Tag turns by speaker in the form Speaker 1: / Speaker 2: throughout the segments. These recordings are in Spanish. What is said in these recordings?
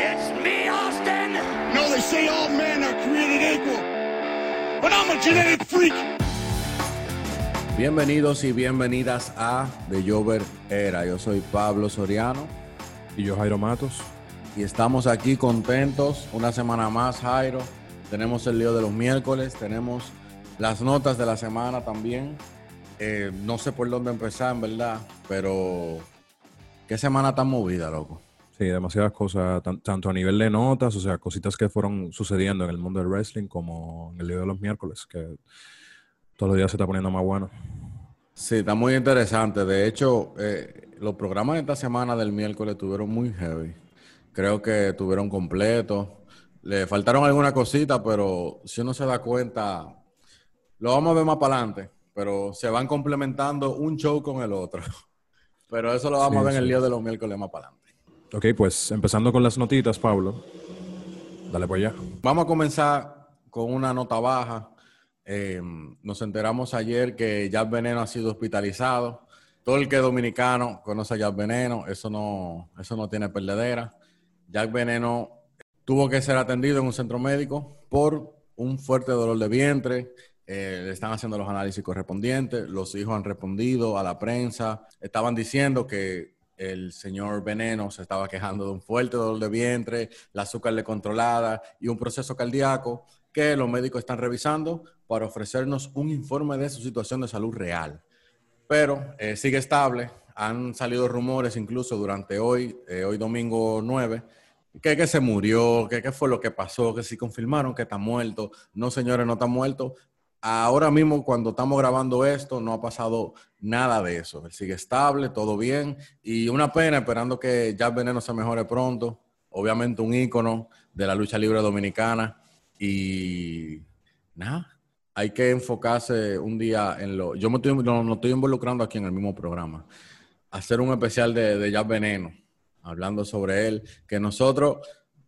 Speaker 1: It's me, Austin!
Speaker 2: No, they say all men are created equal. But I'm a genetic freak.
Speaker 3: Bienvenidos y bienvenidas a The Jover Era. Yo soy Pablo Soriano
Speaker 4: Y yo, Jairo Matos.
Speaker 3: y estamos aquí contentos. Una semana más, Jairo. Tenemos el lío de los miércoles, tenemos las notas de la semana también. Eh, no sé por dónde empezar, en verdad, pero qué semana tan movida, loco.
Speaker 4: Sí, demasiadas cosas, tan- tanto a nivel de notas, o sea, cositas que fueron sucediendo en el mundo del wrestling, como en el día de los miércoles, que todos los días se está poniendo más bueno.
Speaker 3: Sí, está muy interesante. De hecho, eh, los programas de esta semana del miércoles tuvieron muy heavy. Creo que tuvieron completos. Le faltaron alguna cosita, pero si uno se da cuenta, lo vamos a ver más para adelante, pero se van complementando un show con el otro. Pero eso lo vamos
Speaker 4: Sí,
Speaker 3: a ver en el lío de los miércoles más para adelante.
Speaker 4: Ok, pues empezando con las notitas, Pablo. Dale pues ya.
Speaker 3: Vamos a comenzar con una nota baja. Eh, nos enteramos ayer que Jack Veneno ha sido hospitalizado. Todo el que es dominicano conoce a Jack Veneno. Eso no, eso no tiene perdedera. Jack Veneno tuvo que ser atendido en un centro médico por un fuerte dolor de vientre. Eh, le están haciendo los análisis correspondientes. Los hijos han respondido a la prensa. Estaban diciendo que el señor Veneno se estaba quejando de un fuerte dolor de vientre, la azúcar controlada y un proceso cardíaco que los médicos están revisando para ofrecernos un informe de su situación de salud real. Pero eh, sigue estable. Han salido rumores incluso durante hoy, eh, hoy domingo 9, que, que se murió, que qué fue lo que pasó, que si confirmaron que está muerto. No, señores, no está muerto. Ahora mismo, cuando estamos grabando esto, no ha pasado nada de eso. Él sigue estable, todo bien. Y una pena, esperando que Jack Veneno se mejore pronto. Obviamente un ícono de la lucha libre dominicana. Y nada, hay que enfocarse un día en lo... Yo me estoy, no, estoy involucrando aquí en el mismo programa. Hacer un especial de, de Jack Veneno, hablando sobre él. Que nosotros,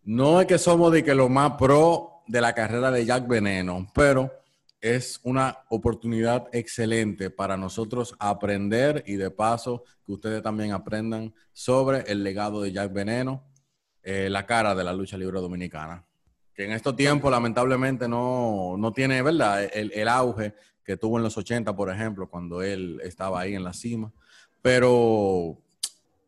Speaker 3: no es que somos de que lo más pro de la carrera de Jack Veneno, pero es una oportunidad excelente para nosotros aprender y de paso que ustedes también aprendan sobre el legado de Jack Veneno, eh, la cara de la lucha libre dominicana. Que en estos tiempos lamentablemente no, no tiene, ¿verdad? El, el auge que tuvo en los 80, por ejemplo, cuando él estaba ahí en la cima. Pero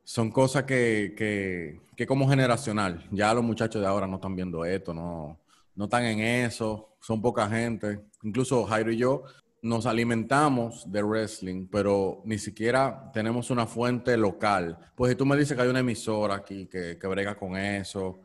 Speaker 3: son cosas que, que, que como generacional, ya los muchachos de ahora no están viendo esto, no, no están en eso, son poca gente. Incluso Jairo y yo nos alimentamos de wrestling, pero ni siquiera tenemos una fuente local. Pues si tú me dices que hay una emisora aquí que, que brega con eso,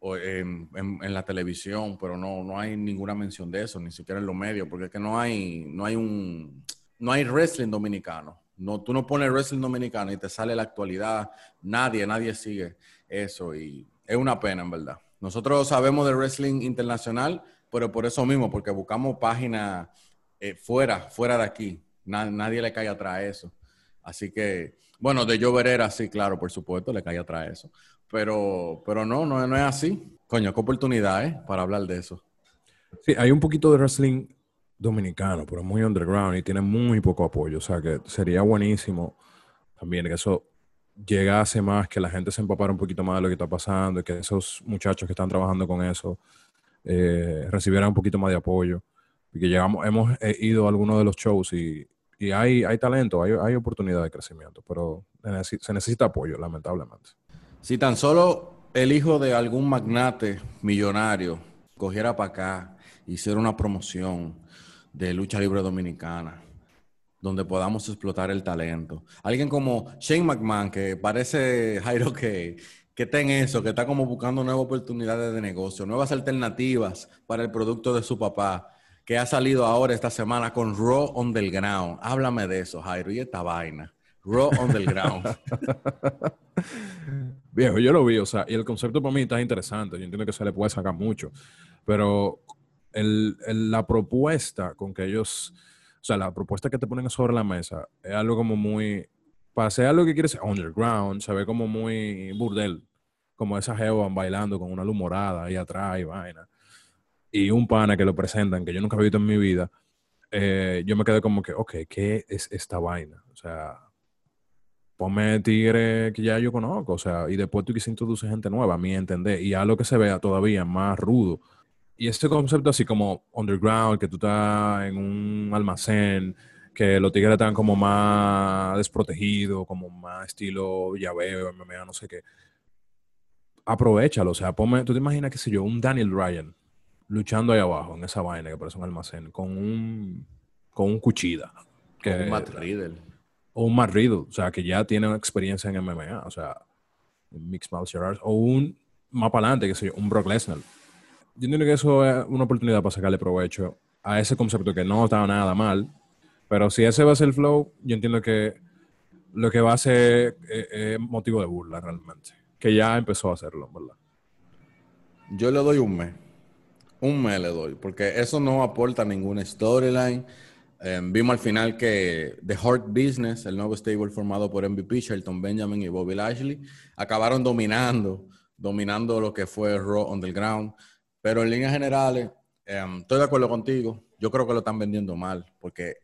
Speaker 3: o en, la televisión, pero no, no hay ninguna mención de eso, ni siquiera en los medios, porque es que no hay, no hay un, no hay wrestling dominicano. No, tú no pones wrestling dominicano y te sale la actualidad. Nadie, nadie sigue eso y es una pena, en verdad. Nosotros sabemos de wrestling internacional, pero por eso mismo, porque buscamos páginas eh, fuera, fuera de aquí. Na- nadie le cae atrás eso. Así que, bueno, de yo Verera, sí, claro, por supuesto, le cae atrás eso. Pero, pero no, no, no es así. Coño, qué oportunidad, ¿eh? Para hablar de eso.
Speaker 4: Sí, hay un poquito de wrestling dominicano, pero muy underground y tiene muy poco apoyo. O sea, que sería buenísimo también que eso llegase más, que la gente se empapara un poquito más de lo que está pasando y que esos muchachos que están trabajando con eso eh, recibieran un poquito más de apoyo. Porque llegamos, hemos eh, ido a algunos de los shows y, y hay, hay talento, hay, hay oportunidad de crecimiento, pero se necesita apoyo, lamentablemente.
Speaker 3: Si tan solo el hijo de algún magnate millonario cogiera para acá, hiciera una promoción de lucha libre dominicana, donde podamos explotar el talento. Alguien como Shane McMahon, que parece, Jairo, que, que está en eso, que está como buscando nuevas oportunidades de negocio, nuevas alternativas para el producto de su papá, que ha salido ahora esta semana con Raw on the Ground. Háblame de eso, Jairo, y esta vaina. Raw on the Ground.
Speaker 4: Viejo, yo lo vi, o sea, y el concepto para mí está interesante. Yo entiendo que se le puede sacar mucho, pero la propuesta con que ellos, o sea, la propuesta que te ponen sobre la mesa es algo como muy, para hacer algo que quieres ser underground, se ve como muy burdel, como esa jeva bailando con una luz morada ahí atrás y vaina. Y un pana que lo presentan, que yo nunca he visto en mi vida, eh, yo me quedé como que, ok, ¿qué es esta vaina? O sea, ponme tigre que ya yo conozco, o sea, y después tú quieres introducir gente nueva, a mi entender, y a lo que se vea todavía más rudo. Y este concepto así como underground, que tú estás en un almacén, que los tigres están como más desprotegidos, como más estilo llaveo, MMA, no sé qué. Aprovechalo, o sea, ponme, tú te imaginas, qué sé yo, un Daniel Ryan luchando ahí abajo, en esa vaina que parece un almacén, con un, con un cuchida. Que,
Speaker 3: un Matt Riddle.
Speaker 4: O un Matt Riddle, o sea, que ya tiene experiencia en MMA, o sea, Mixed Martial Arts. O un, más para adelante, qué sé yo, un Brock Lesnar. Yo entiendo que eso es una oportunidad para sacarle provecho a ese concepto que no está nada mal, pero si ese va a ser el flow, yo entiendo que lo que va a ser es motivo de burla realmente. Que ya empezó a hacerlo, ¿verdad?
Speaker 3: Yo le doy un mes. Un mes le doy, porque eso no aporta ninguna storyline. Eh, vimos al final que The Heart Business, el nuevo stable formado por MVP, Shelton Benjamin y Bobby Lashley, acabaron dominando, dominando lo que fue Raw Underground. Pero en líneas generales, eh, estoy de acuerdo contigo. Yo creo que lo están vendiendo mal, porque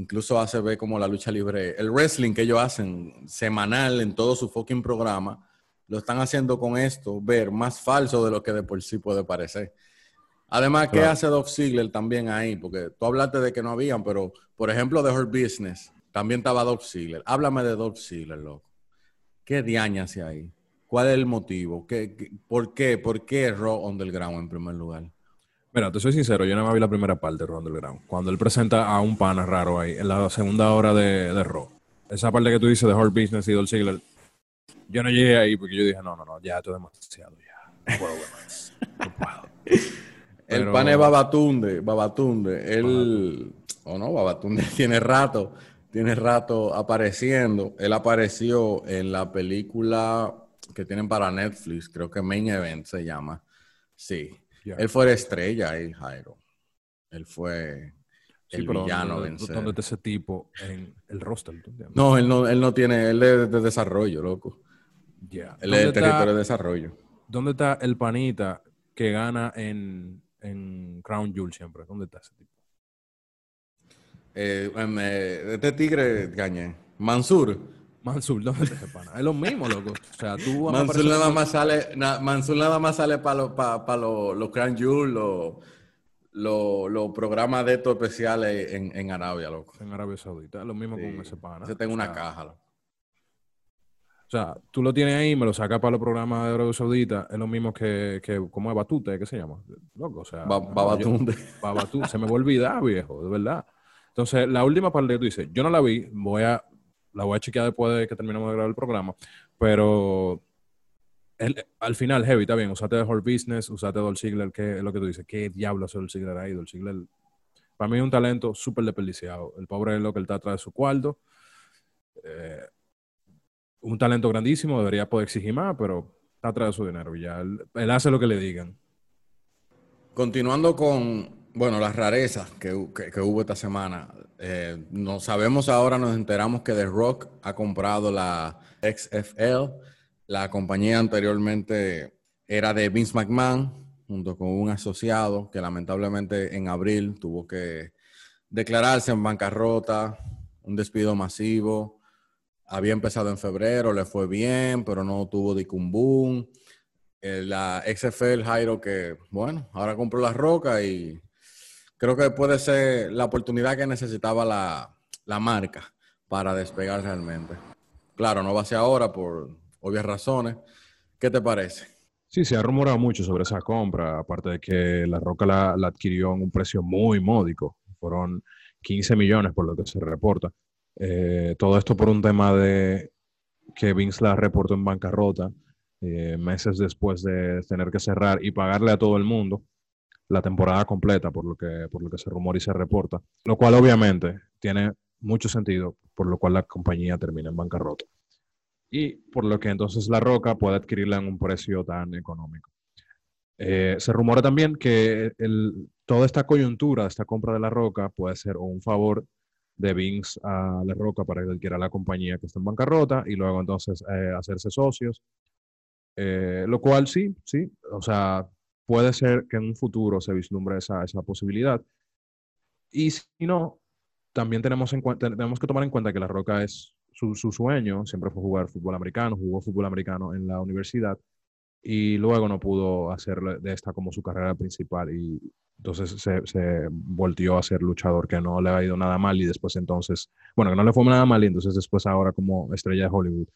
Speaker 3: incluso hace ver como la lucha libre, el wrestling que ellos hacen semanal en todo su fucking programa, lo están haciendo con esto ver más falso de lo que de por sí puede parecer. Además, ¿qué hace Doc Ziggler también ahí? Porque tú hablaste de que no habían, pero por ejemplo, de Her Business, también estaba Doc Ziggler. Háblame de Doc Ziggler, loco. ¿Qué diaña hace ahí? ¿Cuál es el motivo? ¿Qué, por qué? ¿Por qué Raw Underground en primer lugar?
Speaker 4: Mira, te soy sincero, yo no me vi la primera parte de Raw Underground. Cuando él presenta a un pana raro ahí, en la segunda hora de, de Raw. Esa parte que tú dices de Hard Business y Dolph Ziggler, yo no llegué ahí porque yo dije, no, no, no, ya esto es demasiado, ya. No puedo ver más. No puedo.
Speaker 3: El pana es Babatunde, Babatunde. Él, o no, Babatunde tiene rato, tiene rato apareciendo. Él apareció en la película que tienen para Netflix, creo que Main Event se llama. Sí. Él fue la estrella ahí, Jairo. Él fue el villano
Speaker 4: ¿dónde, ¿Dónde está ese tipo en el roster?
Speaker 3: No, él no, él no tiene, él es de desarrollo, loco.
Speaker 4: Ya.
Speaker 3: Él es de territorio de desarrollo.
Speaker 4: ¿Dónde está el panita que gana en, en Crown Jewel siempre? ¿Dónde está ese tipo?
Speaker 3: Eh, eh, este tigre, gañé. Mansur.
Speaker 4: Mansur, ¿dónde está ese pana? Es lo mismo, loco. O sea, tú
Speaker 3: Mansur nada, más sale, na, Mansur nada más sale para los pa, pa lo, lo Jewel, los lo, lo programas de estos especiales en, en, Arabia, loco.
Speaker 4: En Arabia Saudita. Es lo mismo sí. con ese pana.
Speaker 3: Ese tengo o una caja, loco.
Speaker 4: O sea, tú lo tienes ahí, me lo sacas para los programas de Arabia Saudita, es lo mismo que, que ¿cómo es Batute? ¿Qué se llama? Loco, o sea.
Speaker 3: Babatunde.
Speaker 4: Babatunde. se me va a olvidar, viejo, de verdad. Entonces, la última parte que tú dices, yo no la vi, voy a, la voy a chequear después de que terminemos de grabar el programa, pero el, al final, heavy, está bien, usate de Whole Business, usate Dolph Ziggler, ¿qué es lo que tú dices? ¿Qué diablo hace Dolph Ziggler ahí? Dolph Ziggler, para mí es un talento súper desperdiciado. El pobre es lo que él está atrás de su cuarto. Eh, un talento grandísimo, debería poder exigir más, pero está atrás de su dinero ya él, hace lo que le digan.
Speaker 3: Continuando con, bueno, las rarezas que, que, hubo esta semana, eh, no sabemos ahora, nos enteramos que The Rock ha comprado la XFL, la compañía anteriormente era de Vince McMahon, junto con un asociado que lamentablemente en abril tuvo que declararse en bancarrota, un despido masivo había empezado en febrero, le fue bien, pero no tuvo dicumbún. Eh, la XFL Jairo que, bueno, ahora compró la roca y creo que puede ser la oportunidad que necesitaba la, la marca para despegar realmente. Claro, no va a ser ahora por obvias razones. ¿Qué te parece?
Speaker 4: Sí, se ha rumorado mucho sobre esa compra, aparte de que la roca la, adquirió en un precio muy módico. Fueron 15 millones por lo que se reporta. Eh, todo esto por un tema de que Vince la reportó en bancarrota eh, meses después de tener que cerrar y pagarle a todo el mundo la temporada completa, por lo que, por lo que se rumora y se reporta, lo cual obviamente tiene mucho sentido, por lo cual la compañía termina en bancarrota. Y por lo que entonces La Roca puede adquirirla en un precio tan económico. Eh, se rumora también que el, toda esta coyuntura, esta compra de La Roca, puede ser un favor de Vince a La Roca para que adquiera la compañía que está en bancarrota y luego entonces eh, hacerse socios. Eh, lo cual sí, sí, o sea, puede ser que en un futuro se vislumbre esa, esa posibilidad. Y si no, también tenemos, en tenemos que tomar en cuenta que La Roca es su, su sueño siempre fue jugar fútbol americano, jugó fútbol americano en la universidad y luego no pudo hacer de esta como su carrera principal y entonces se, se, a ser luchador que no le ha ido nada mal y después entonces, bueno, que no le fue nada mal y entonces después ahora como estrella de Hollywood.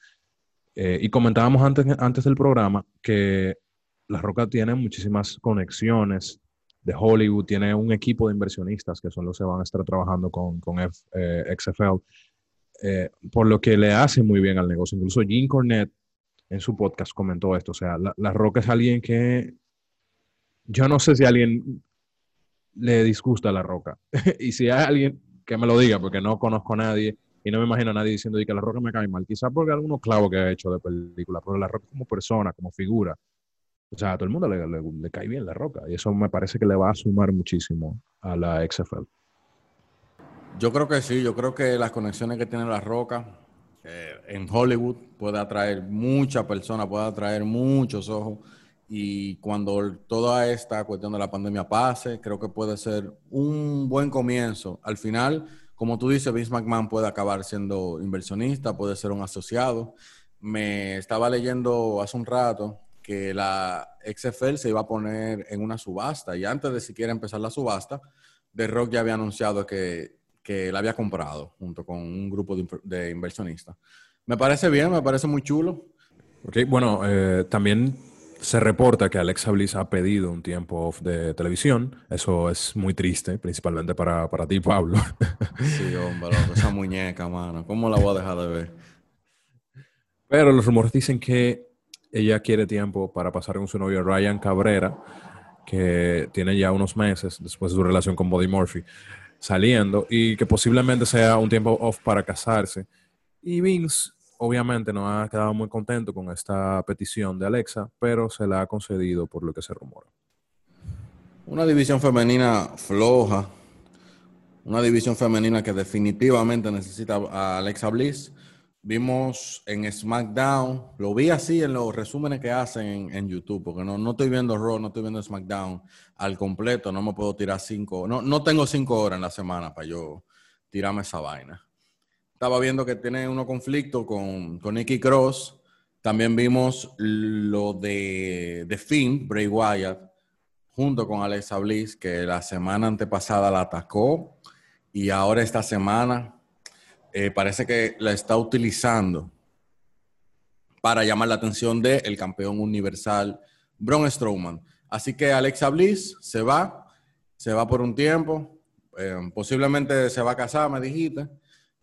Speaker 4: Eh, y comentábamos antes, antes del programa que La Roca tiene muchísimas conexiones de Hollywood, tiene un equipo de inversionistas que son los que van a estar trabajando con, con eh, XFL, eh, por lo que le hace muy bien al negocio. Incluso Jim Cornette en su podcast comentó esto. O sea, la, Roca es alguien que yo no sé si a alguien le disgusta La Roca. y si hay alguien que me lo diga, porque no conozco a nadie y no me imagino a nadie diciendo que La Roca me cae mal. Quizás porque algunos clavos que ha hecho de película, pero La Roca como persona, como figura. O sea, a todo el mundo le, cae bien La Roca. Y eso me parece que le va a sumar muchísimo a la XFL.
Speaker 3: Yo creo que sí, yo creo que las conexiones que tiene La Roca eh, en Hollywood puede atraer muchas personas, puede atraer muchos ojos. Y cuando toda esta cuestión de la pandemia pase, creo que puede ser un buen comienzo. Al final, como tú dices, Vince McMahon puede acabar siendo inversionista, puede ser un asociado. Me estaba leyendo hace un rato que la XFL se iba a poner en una subasta y antes de siquiera empezar la subasta, The Rock ya había anunciado que que la había comprado junto con un grupo de, inversionistas. Me parece bien, me parece muy chulo.
Speaker 4: Ok, bueno, eh, también se reporta que Alexa Bliss ha pedido un tiempo off de televisión. Eso es muy triste, principalmente para, para ti, Pablo.
Speaker 3: Sí, hombre, esa muñeca, mano. ¿Cómo la voy a dejar de ver?
Speaker 4: Pero los rumores dicen que ella quiere tiempo para pasar con su novio Ryan Cabrera, que tiene ya unos meses después de su relación con Body Murphy saliendo y que posiblemente sea un tiempo off para casarse. Y Vince obviamente no ha quedado muy contento con esta petición de Alexa, pero se la ha concedido por lo que se rumora.
Speaker 3: Una división femenina floja, una división femenina que definitivamente necesita a Alexa Bliss Vimos en SmackDown, lo vi así en los resúmenes que hacen en, YouTube, porque no, no estoy viendo Raw, no estoy viendo SmackDown al completo, no me puedo tirar cinco, no, no tengo cinco horas en la semana para yo tirarme esa vaina. Estaba viendo que tiene uno conflicto con, con Nikki Cross, también vimos lo de, de Finn, Bray Wyatt, junto con Alexa Bliss, que la semana antepasada la atacó y ahora esta semana eh, parece que la está utilizando para llamar la atención del el campeón universal Braun Strowman. Así que Alexa Bliss se va, se va por un tiempo, eh, posiblemente se va a casar, me dijiste,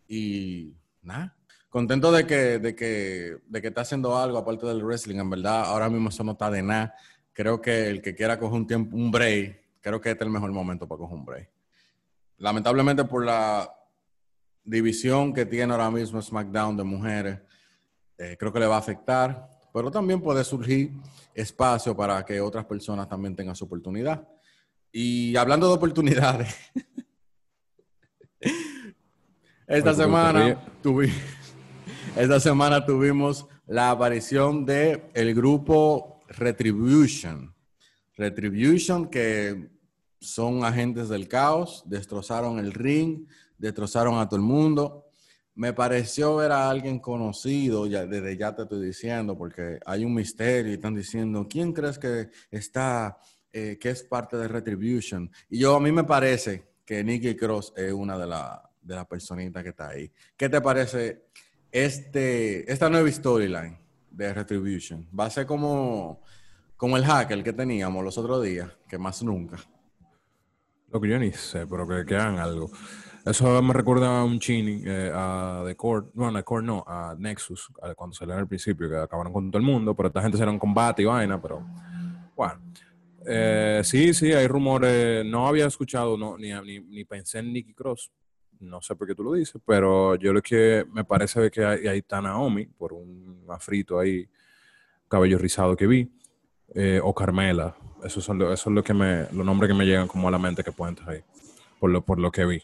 Speaker 3: y nada, contento de que, de, que, de que está haciendo algo aparte del wrestling, en verdad, ahora mismo eso no está de nada. Creo que el que quiera coger un tiempo, un break, creo que este es el mejor momento para coger un break. Lamentablemente por la división que tiene ahora mismo SmackDown de mujeres, eh, creo que le va a afectar, pero también puede surgir espacio para que otras personas también tengan su oportunidad. Y hablando de oportunidades, esta semana, esta semana tuvimos la aparición de el grupo Retribution. Retribution, que son agentes del caos, destrozaron el ring, destrozaron a todo el mundo. Me pareció ver a alguien conocido, desde ya te estoy diciendo, porque hay un misterio y están diciendo, ¿quién crees que está, eh, que es parte de Retribution? Y yo, a mí me parece que Nicky Cross es una de, de las personitas que está ahí. ¿Qué te parece este, esta nueva storyline de Retribution? Va a ser como, como el hacker que teníamos los otros días, que más nunca.
Speaker 4: Lo que yo ni sé, pero que, que hagan algo. Eso me recuerda a un chini, eh, a The Court, bueno, a Court no, a Nexus, cuando salieron al principio, que acabaron con todo el mundo, pero esta gente se un combate y vaina, pero bueno. Eh, sí, sí, hay rumores, no había escuchado, no, ni, ni, pensé en Nicky Cross, no sé por qué tú lo dices, pero yo lo que me parece que hay, hay está por un afrito ahí, cabello rizado que vi, eh, o Carmela, esos son, eso es lo que me, los nombres que me llegan como a la mente que pueden estar ahí, por lo, por lo que vi.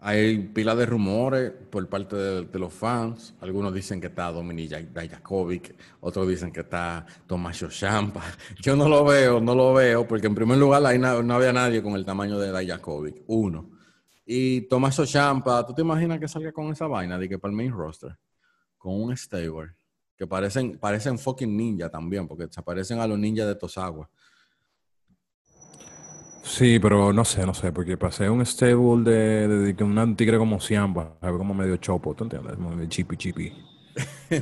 Speaker 3: Hay pila de rumores por parte de, los fans. Algunos dicen que está Dominic Dajakovic, otros dicen que está Tomás Champa. Yo no lo veo, no lo veo, porque en primer lugar ahí no, había nadie con el tamaño de Dajakovic, uno. Y Tomaso Champa, ¿tú te imaginas que salga con esa vaina de que para el main roster? Con un stable. Que parecen, parecen fucking ninja también, porque se parecen a los ninjas de Tosagua.
Speaker 4: Sí, pero no sé, no sé, porque pasé un stable de, de, de un tigre como Siamba, como medio chopo, ¿tú entiendes? Muy chipi chipi.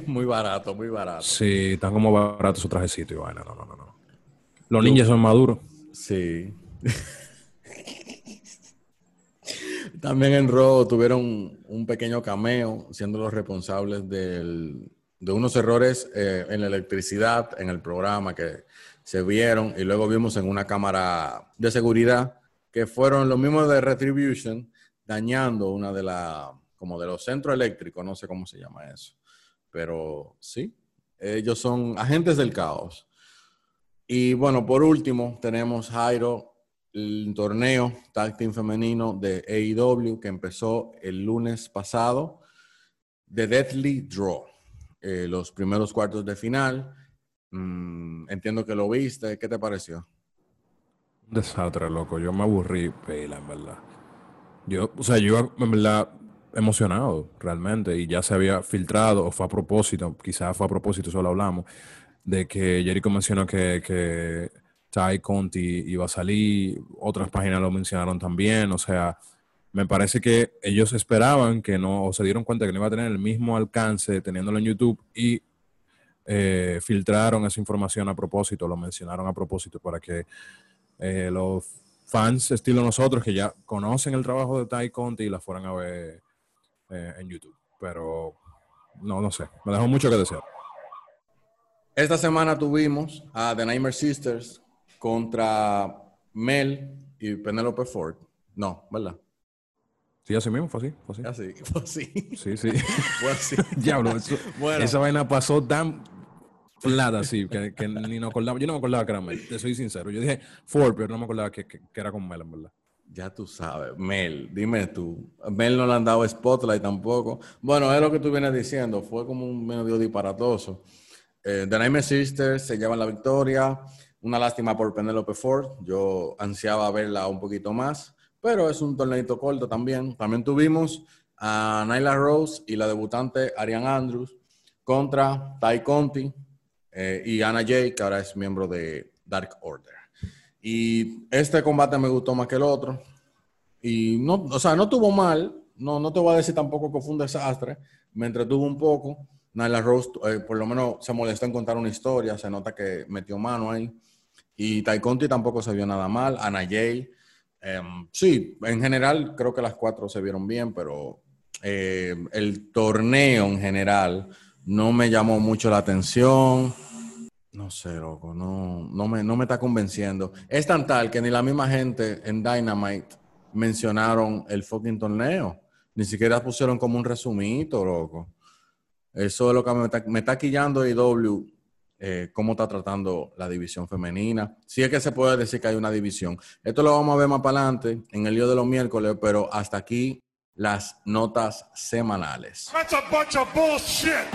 Speaker 3: muy barato, muy barato.
Speaker 4: Sí, están como baratos su trajecito y vaina, no, no, no, no. Los ninjas son maduros.
Speaker 3: Sí. También en Raw tuvieron un pequeño cameo, siendo los responsables del, de unos errores eh, en la electricidad en el programa que se vieron y luego vimos en una cámara de seguridad que fueron los mismos de Retribution dañando una de la como de los centros eléctricos, no sé cómo se llama eso, pero sí, ellos son agentes del caos. Y bueno, por último tenemos Jairo, el torneo Tag Team femenino de AEW que empezó el lunes pasado, de Deathly Draw, eh, los primeros cuartos de final Mm, entiendo que lo viste. ¿Qué te pareció?
Speaker 4: Un desastre, loco. Yo me aburrí, pela, en verdad. Yo, o sea, yo en verdad emocionado realmente y ya se había filtrado o fue a propósito, quizás fue a propósito, solo hablamos, de que Jericho mencionó que, que Ty Conti iba a salir, otras páginas lo mencionaron también, o sea, me parece que ellos esperaban que no, o se dieron cuenta que no iba a tener el mismo alcance teniéndolo en YouTube y eh, filtraron esa información a propósito, lo mencionaron a propósito para que eh, los fans estilo nosotros que ya conocen el trabajo de Ty Conti la fueran a ver eh, en YouTube. Pero no, no sé, me dejó mucho que desear.
Speaker 3: Esta semana tuvimos a The Nightmare Sisters contra Mel y Penelope Ford. No, ¿verdad?
Speaker 4: Sí, así mismo, fue así.
Speaker 3: Fue así, fue así.
Speaker 4: Sí, sí.
Speaker 3: fue así.
Speaker 4: Diablo, esa vaina pasó tan plata, sí, que, ni no acordaba. Yo no me acordaba que era Mel, te soy sincero. Yo dije Ford, pero no me acordaba que, que, era con Mel, en verdad.
Speaker 3: Ya tú sabes, Mel, dime tú. Mel no le han dado spotlight tampoco. Bueno, es lo que tú vienes diciendo, fue como un medio disparatoso. Eh, The Nightmare Sisters se llevan la victoria. Una lástima por Penelope Ford. Yo ansiaba verla un poquito más, pero es un torneito corto también. También tuvimos a Nyla Rose y la debutante Ariane Andrews contra Ty Conti, eh, y Anna Jay, que ahora es miembro de Dark Order. Y este combate me gustó más que el otro. Y no, o sea, no tuvo mal. No, no te voy a decir tampoco que fue un desastre. Me entretuvo un poco. Nyla Rose, eh, por lo menos, se molestó en contar una historia. Se nota que metió mano ahí. Y Tai Conti tampoco se vio nada mal. Anna Jay. Em, sí, en general creo que las cuatro se vieron bien, pero eh, el torneo en general no me llamó mucho la atención. No sé, loco, no, no, me, no me está convenciendo. Es tan tal que ni la misma gente en Dynamite mencionaron el fucking torneo. Ni siquiera pusieron como un resumito, loco. Eso es lo que me está, me está quillando IW, eh, cómo está tratando la división femenina. Si es que se puede decir que hay una división. Esto lo vamos a ver más para adelante en el día de los miércoles, pero hasta aquí las notas semanales. That's a bunch of bullshit.